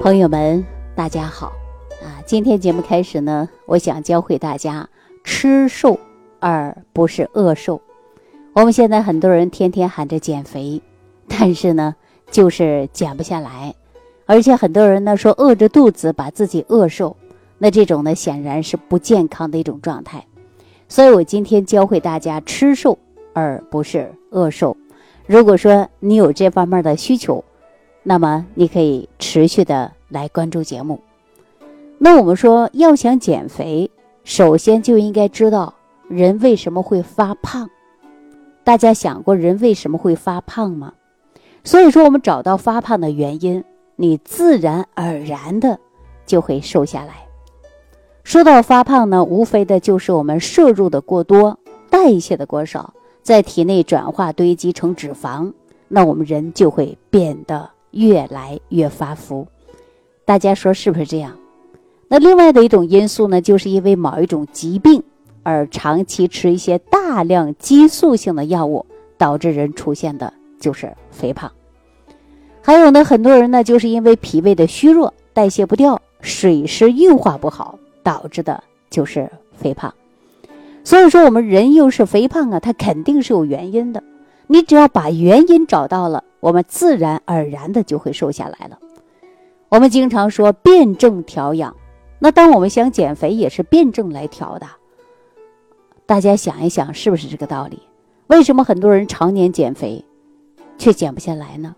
朋友们，大家好啊！今天节目开始呢，我想教会大家吃瘦而不是饿瘦。我们现在很多人天天喊着减肥，但是呢，就是减不下来，而且很多人呢说饿着肚子把自己饿瘦，那这种呢显然是不健康的一种状态。所以我今天教会大家吃瘦而不是饿瘦。如果说你有这方面的需求，那么你可以持续的来关注节目。那我们说要想减肥，首先就应该知道人为什么会发胖。大家想过人为什么会发胖吗？所以说我们找到发胖的原因，你自然而然的就会瘦下来。说到发胖呢，无非的就是我们摄入的过多，代谢的过少，在体内转化堆积成脂肪，那我们人就会变得。越来越发福，大家说是不是这样？那另外的一种因素呢，就是因为某一种疾病而长期吃一些大量激素性的药物，导致人出现的就是肥胖。还有呢，很多人呢，就是因为脾胃的虚弱，代谢不掉，水湿运化不好，导致的就是肥胖。所以说，我们人又是肥胖啊，它肯定是有原因的。你只要把原因找到了。我们自然而然的就会瘦下来了。我们经常说辩证调养，那当我们想减肥也是辩证来调的。大家想一想，是不是这个道理？为什么很多人常年减肥，却减不下来呢？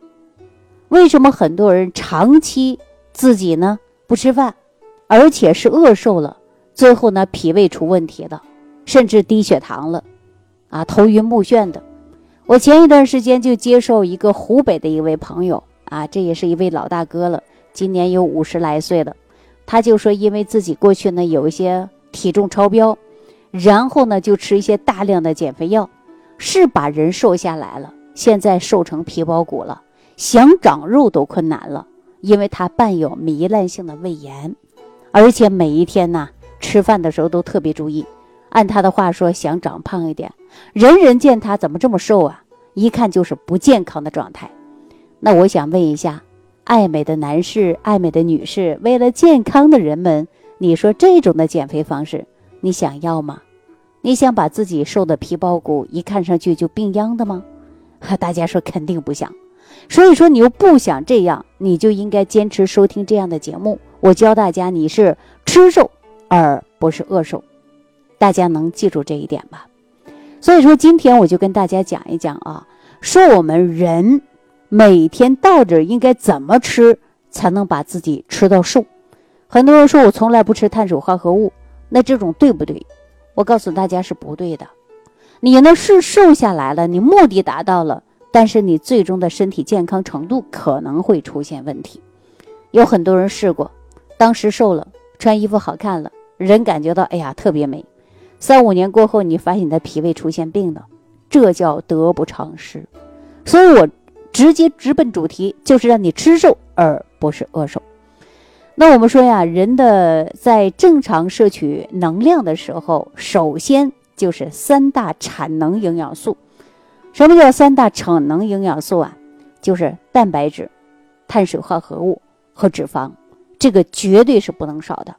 为什么很多人长期自己呢不吃饭，而且是饿瘦了，最后呢脾胃出问题了，甚至低血糖了，啊头晕目眩的？我前一段时间就接受一个湖北的一位朋友啊，这也是一位老大哥了，今年有五十来岁了。他就说，因为自己过去呢有一些体重超标，然后呢就吃一些大量的减肥药，是把人瘦下来了，现在瘦成皮包骨了，想长肉都困难了，因为他伴有糜烂性的胃炎，而且每一天呢吃饭的时候都特别注意。按他的话说，想长胖一点，人人见他怎么这么瘦啊？一看就是不健康的状态。那我想问一下，爱美的男士、爱美的女士，为了健康的人们，你说这种的减肥方式，你想要吗？你想把自己瘦的皮包骨，一看上去就病秧的吗？大家说肯定不想。所以说你又不想这样，你就应该坚持收听这样的节目。我教大家，你是吃瘦而不是饿瘦。大家能记住这一点吧？所以说，今天我就跟大家讲一讲啊，说我们人每天到底应该怎么吃才能把自己吃到瘦。很多人说我从来不吃碳水化合物，那这种对不对？我告诉大家是不对的。你呢是瘦下来了，你目的达到了，但是你最终的身体健康程度可能会出现问题。有很多人试过，当时瘦了，穿衣服好看了，人感觉到哎呀特别美。三五年过后，你发现你的脾胃出现病了，这叫得不偿失。所以我直接直奔主题，就是让你吃瘦而不是饿瘦。那我们说呀，人的在正常摄取能量的时候，首先就是三大产能营养素。什么叫三大产能营养素啊？就是蛋白质、碳水化合物和脂肪，这个绝对是不能少的。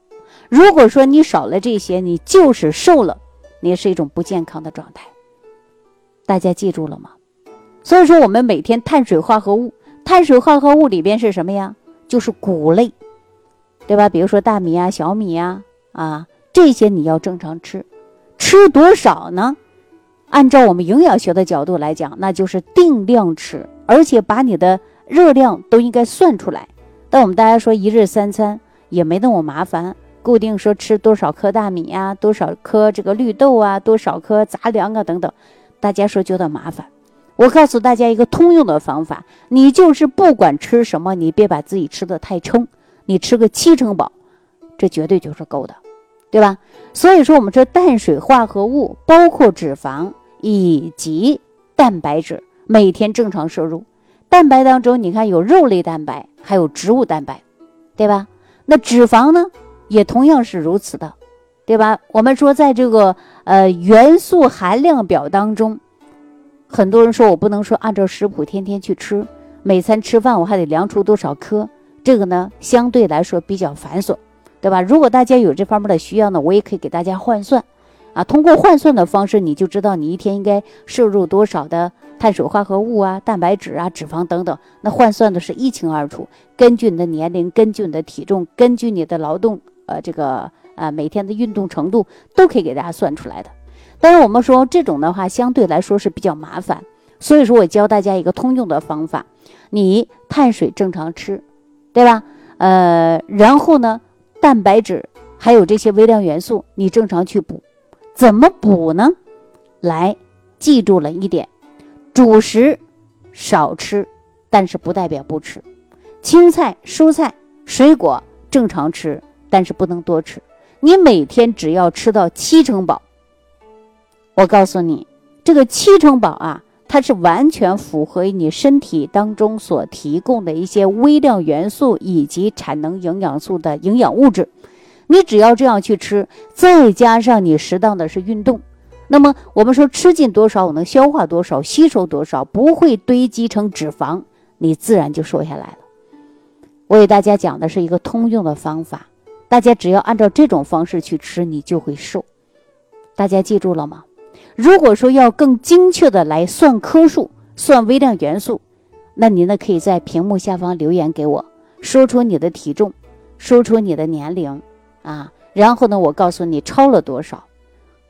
如果说你少了这些，你就是瘦了，你是一种不健康的状态。大家记住了吗？所以说，我们每天碳水化合物，碳水化合物里边是什么呀？就是谷类，对吧？比如说大米啊、小米呀，啊，这些你要正常吃。吃多少呢？按照我们营养学的角度来讲，那就是定量吃，而且把你的热量都应该算出来。但我们大家说一日三餐也没那么麻烦。固定说吃多少颗大米呀，多少颗这个绿豆啊，多少颗杂粮啊等等，大家说觉得麻烦。我告诉大家一个通用的方法，你就是不管吃什么，你别把自己吃的太撑，你吃个七成饱，这绝对就是够的，对吧？所以说我们说碳水化合物包括脂肪以及蛋白质，每天正常摄入。蛋白当中你看有肉类蛋白，还有植物蛋白，对吧？那脂肪呢？也同样是如此的，对吧？我们说，在这个呃元素含量表当中，很多人说我不能说按照食谱天天去吃，每餐吃饭我还得量出多少颗，这个呢相对来说比较繁琐，对吧？如果大家有这方面的需要呢，我也可以给大家换算，啊，通过换算的方式，你就知道你一天应该摄入多少的碳水化合物啊、蛋白质啊、脂肪等等，那换算的是一清二楚。根据你的年龄，根据你的体重，根据你的劳动，呃，这个啊每天的运动程度，都可以给大家算出来的。但是我们说这种的话，相对来说是比较麻烦，所以说我教大家一个通用的方法，你碳水正常吃。对吧？呃，然后呢，蛋白质还有这些微量元素，你正常去补，怎么补呢？来，记住了一点，主食少吃，但是不代表不吃；青菜、蔬菜、水果正常吃，但是不能多吃。你每天只要吃到七成饱，我告诉你，这个七成饱啊。它是完全符合你身体当中所提供的一些微量元素以及产能营养素的营养物质，你只要这样去吃，再加上你适当的是运动，那么我们说吃进多少，我能消化多少，吸收多少，不会堆积成脂肪，你自然就瘦下来了。我给大家讲的是一个通用的方法，大家只要按照这种方式去吃，你就会瘦。大家记住了吗？如果说要更精确的来算颗数、算微量元素，那您呢可以在屏幕下方留言给我，说出你的体重，说出你的年龄，啊，然后呢我告诉你超了多少，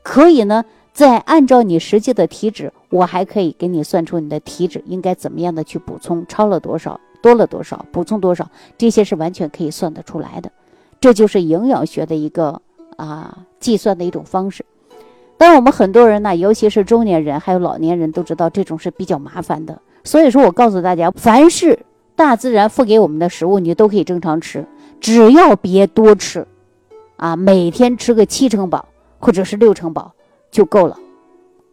可以呢再按照你实际的体脂，我还可以给你算出你的体脂应该怎么样的去补充，超了多少，多了多少，补充多少，这些是完全可以算得出来的，这就是营养学的一个啊计算的一种方式。但我们很多人呢，尤其是中年人还有老年人都知道这种是比较麻烦的。所以说我告诉大家，凡是大自然赋给我们的食物，你都可以正常吃，只要别多吃，啊，每天吃个七成饱或者是六成饱就够了。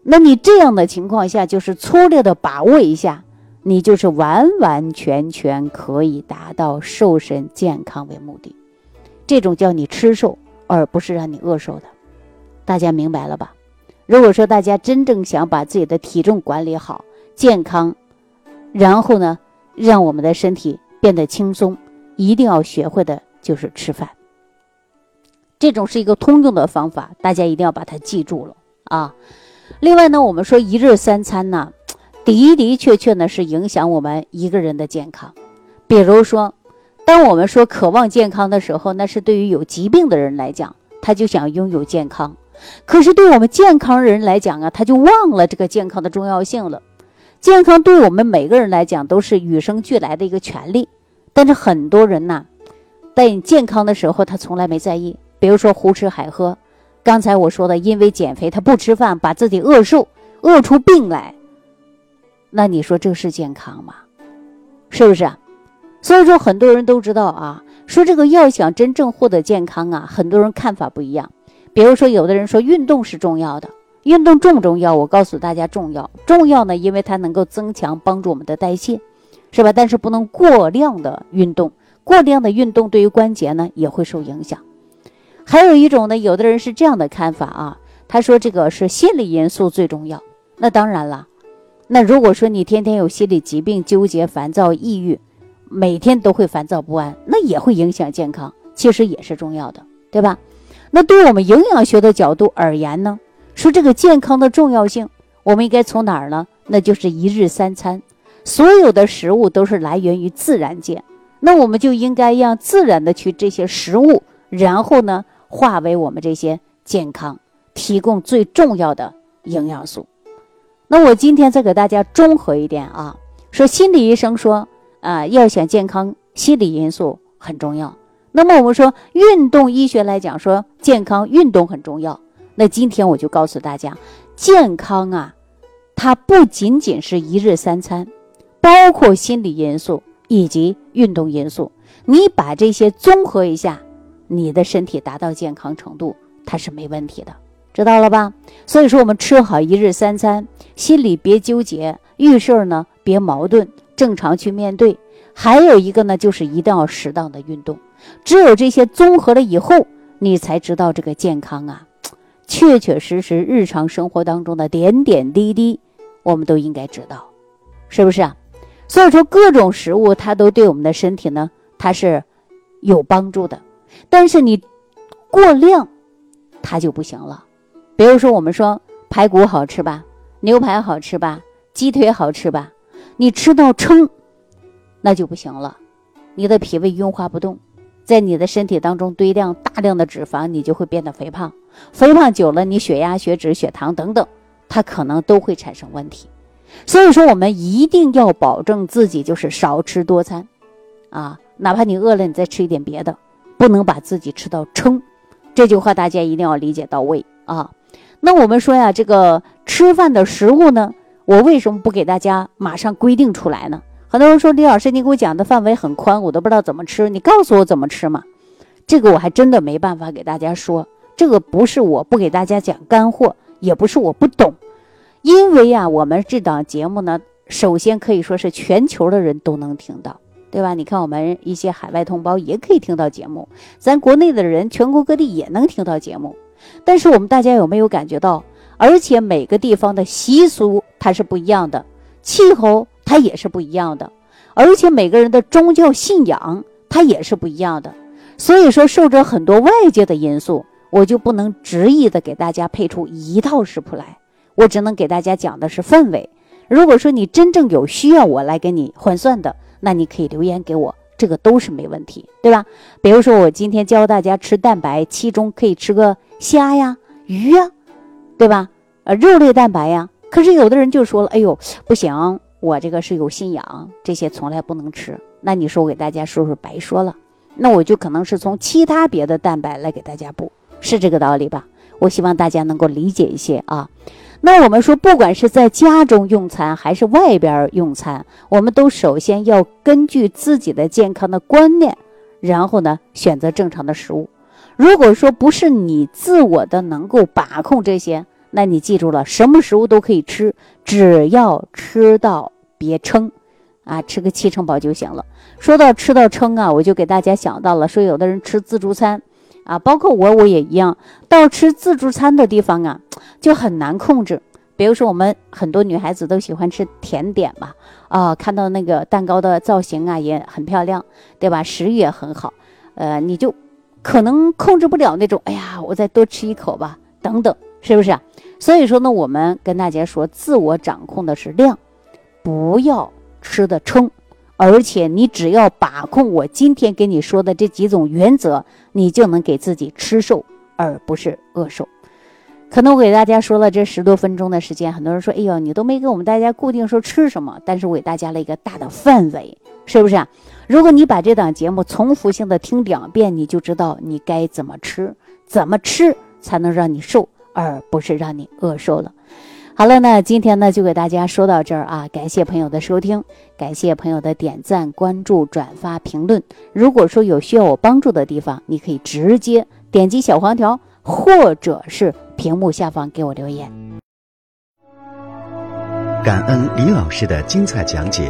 那你这样的情况下，就是粗略的把握一下，你就是完完全全可以达到瘦身健康为目的。这种叫你吃瘦，而不是让你饿瘦的。大家明白了吧？如果说大家真正想把自己的体重管理好、健康，然后呢，让我们的身体变得轻松，一定要学会的就是吃饭。这种是一个通用的方法，大家一定要把它记住了啊。另外呢，我们说一日三餐呢，的的确确呢是影响我们一个人的健康。比如说，当我们说渴望健康的时候，那是对于有疾病的人来讲，他就想拥有健康。可是对我们健康人来讲啊，他就忘了这个健康的重要性了。健康对我们每个人来讲都是与生俱来的一个权利，但是很多人呐，在你健康的时候他从来没在意。比如说胡吃海喝，刚才我说的，因为减肥他不吃饭，把自己饿瘦，饿出病来。那你说这是健康吗？是不是？所以说很多人都知道啊，说这个要想真正获得健康啊，很多人看法不一样。比如说，有的人说运动是重要的，运动重不重要？我告诉大家，重要，重要呢，因为它能够增强、帮助我们的代谢，是吧？但是不能过量的运动，过量的运动对于关节呢也会受影响。还有一种呢，有的人是这样的看法啊，他说这个是心理因素最重要。那当然了，那如果说你天天有心理疾病、纠结、烦躁、抑郁，每天都会烦躁不安，那也会影响健康，其实也是重要的，对吧？那对我们营养学的角度而言呢，说这个健康的重要性，我们应该从哪儿呢？那就是一日三餐，所有的食物都是来源于自然界，那我们就应该让自然的去这些食物，然后呢化为我们这些健康，提供最重要的营养素。那我今天再给大家综合一点啊，说心理医生说啊，要想健康，心理因素很重要。那么我们说，运动医学来讲，说健康运动很重要。那今天我就告诉大家，健康啊，它不仅仅是一日三餐，包括心理因素以及运动因素。你把这些综合一下，你的身体达到健康程度，它是没问题的，知道了吧？所以说，我们吃好一日三餐，心里别纠结，遇事儿呢别矛盾，正常去面对。还有一个呢，就是一定要适当的运动。只有这些综合了以后，你才知道这个健康啊，确确实实日常生活当中的点点滴滴，我们都应该知道，是不是啊？所以说各种食物它都对我们的身体呢它是有帮助的，但是你过量，它就不行了。比如说，我们说排骨好吃吧，牛排好吃吧，鸡腿好吃吧，你吃到撑，那就不行了，你的脾胃运化不动，在你的身体当中堆量大量的脂肪，你就会变得肥胖。肥胖久了，你血压、血脂、血糖等等，它可能都会产生问题。所以说，我们一定要保证自己就是少吃多餐，啊，哪怕你饿了，你再吃一点别的，不能把自己吃到撑。这句话大家一定要理解到位啊。那我们说呀，这个吃饭的食物呢，我为什么不给大家马上规定出来呢？很多人说李老师，你给我讲的范围很宽，我都不知道怎么吃，你告诉我怎么吃嘛？这个我还真的没办法给大家说。这个不是我不给大家讲干货，也不是我不懂。因为呀，我们这档节目呢，首先可以说是全球的人都能听到，对吧？你看我们一些海外同胞也可以听到节目，咱国内的人全国各地也能听到节目。但是我们大家有没有感觉到？而且每个地方的习俗它是不一样的，气候它也是不一样的，而且每个人的宗教信仰它也是不一样的。所以说，受着很多外界的因素，我就不能执意的给大家配出一套食谱来。我只能给大家讲的是氛围。如果说你真正有需要我来给你换算的，那你可以留言给我，这个都是没问题，对吧？比如说我今天教大家吃蛋白，其中可以吃个虾呀、鱼呀，对吧？呃，肉类蛋白呀。可是有的人就说了，哎呦，不行，我这个是有信仰，这些从来不能吃。那你说我给大家说说白说了，那我就可能是从其他别的蛋白来给大家补，是这个道理吧？我希望大家能够理解一些啊。那我们说，不管是在家中用餐还是外边用餐，我们都首先要根据自己的健康的观念，然后呢选择正常的食物。如果说不是你自我的能够把控这些，那你记住了，什么食物都可以吃，只要吃到别撑，啊，吃个七成饱就行了。说到吃到撑啊，我就给大家想到了，说有的人吃自助餐。啊，包括我，我也一样。到吃自助餐的地方啊，就很难控制。比如说，我们很多女孩子都喜欢吃甜点嘛，啊，看到那个蛋糕的造型啊，也很漂亮，对吧？食欲也很好，呃，你就可能控制不了那种，哎呀，我再多吃一口吧，等等，是不是？所以说呢，我们跟大家说，自我掌控的是量，不要吃的撑。而且你只要把控我今天给你说的这几种原则，你就能给自己吃瘦，而不是饿瘦。可能我给大家说了这十多分钟的时间，很多人说：“哎呦，你都没给我们大家固定说吃什么。”但是我给大家了一个大的范围，是不是啊？如果你把这档节目重复性的听两遍，你就知道你该怎么吃，怎么吃才能让你瘦，而不是让你饿瘦了。好了，那今天呢就给大家说到这儿啊，感谢朋友的收听，感谢朋友的点赞、关注、转发、评论。如果说有需要我帮助的地方，你可以直接点击小黄条，或者是屏幕下方给我留言。感恩李老师的精彩讲解。